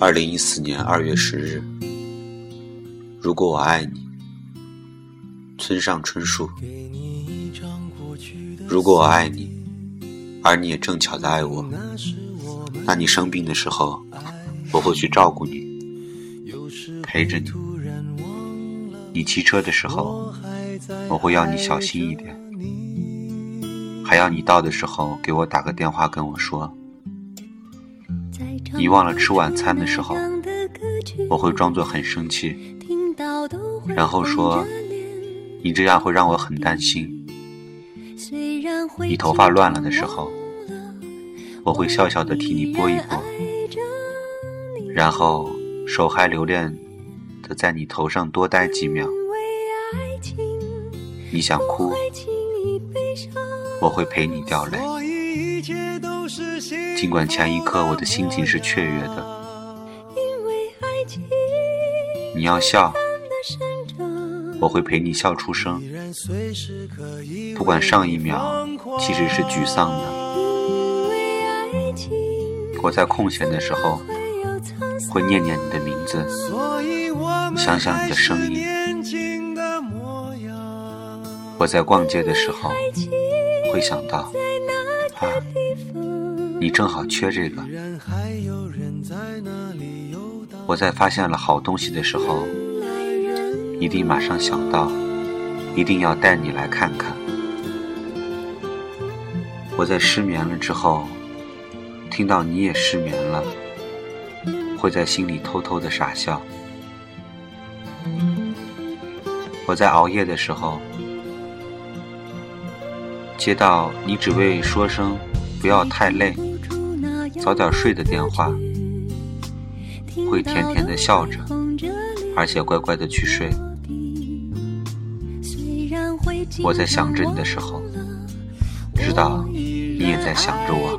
二零一四年二月十日，如果我爱你，村上春树。如果我爱你，而你也正巧在爱我，那你生病的时候，我会去照顾你，陪着你。你骑车的时候，我会要你小心一点，还要你到的时候给我打个电话跟我说。你忘了吃晚餐的时候，我会装作很生气，然后说：“你这样会让我很担心。”你头发乱了的时候，我会笑笑的替你拨一拨，然后手还留恋的在你头上多待几秒。你想哭，我会陪你掉泪。尽管前一刻我的心情是雀跃的，你要笑，我会陪你笑出声。不管上一秒其实是沮丧的，我在空闲的时候会念念你的名字，想想你的声音。我在逛街的时候会想到。啊你正好缺这个。我在发现了好东西的时候，一定马上想到，一定要带你来看看。我在失眠了之后，听到你也失眠了，会在心里偷偷的傻笑。我在熬夜的时候，接到你只为说声不要太累。早点睡的电话，会甜甜的笑着，而且乖乖的去睡。我在想着你的时候，知道你也在想着我。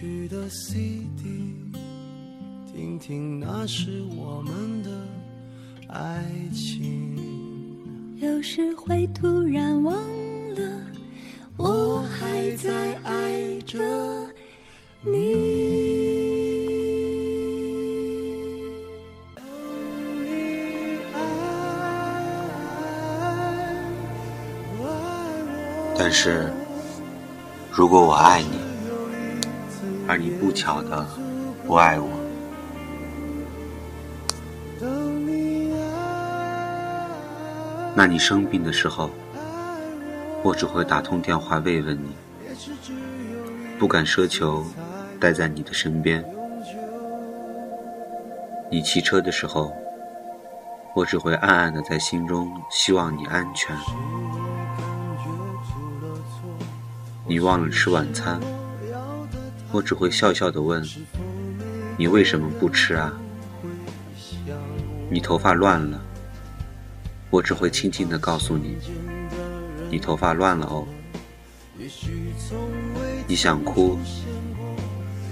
去的 CD，听听那是我们的爱情。有时会突然忘了，我还在爱着你。但是，如果我爱你。而你不巧的不爱我，那你生病的时候，我只会打通电话慰问你，不敢奢求待在你的身边。你骑车的时候，我只会暗暗的在心中希望你安全。你忘了吃晚餐。我只会笑笑的问：“你为什么不吃啊？”你头发乱了，我只会轻轻的告诉你：“你头发乱了哦。”你想哭，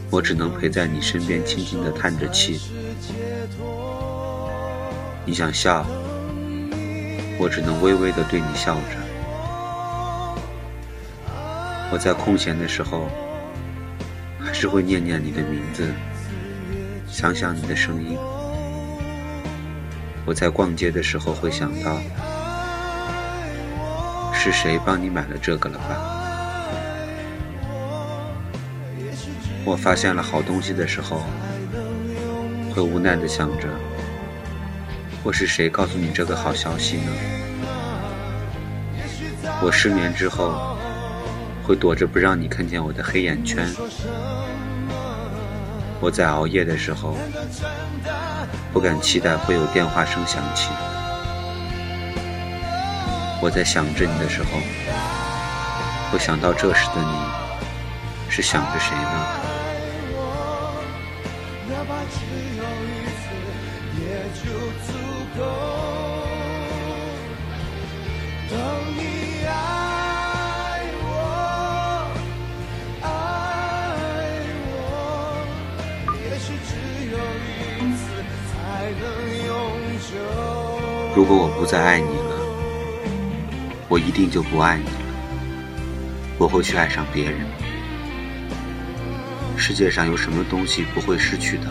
我只能陪在你身边，轻轻的叹着气。你想笑，我只能微微的对你笑着。我在空闲的时候。还是会念念你的名字，想想你的声音。我在逛街的时候会想到，是谁帮你买了这个了吧？我发现了好东西的时候，会无奈的想着，或是谁告诉你这个好消息呢？我失眠之后，会躲着不让你看见我的黑眼圈。我在熬夜的时候，不敢期待会有电话声响起。我在想着你的时候，会想到这时的你，是想着谁呢？如果我不再爱你了，我一定就不爱你了。我会去爱上别人。世界上有什么东西不会失去的？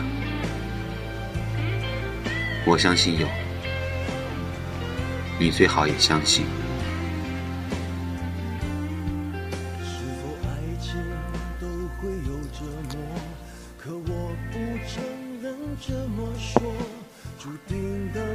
我相信有，你最好也相信。可我不承认这么说，注定等待你。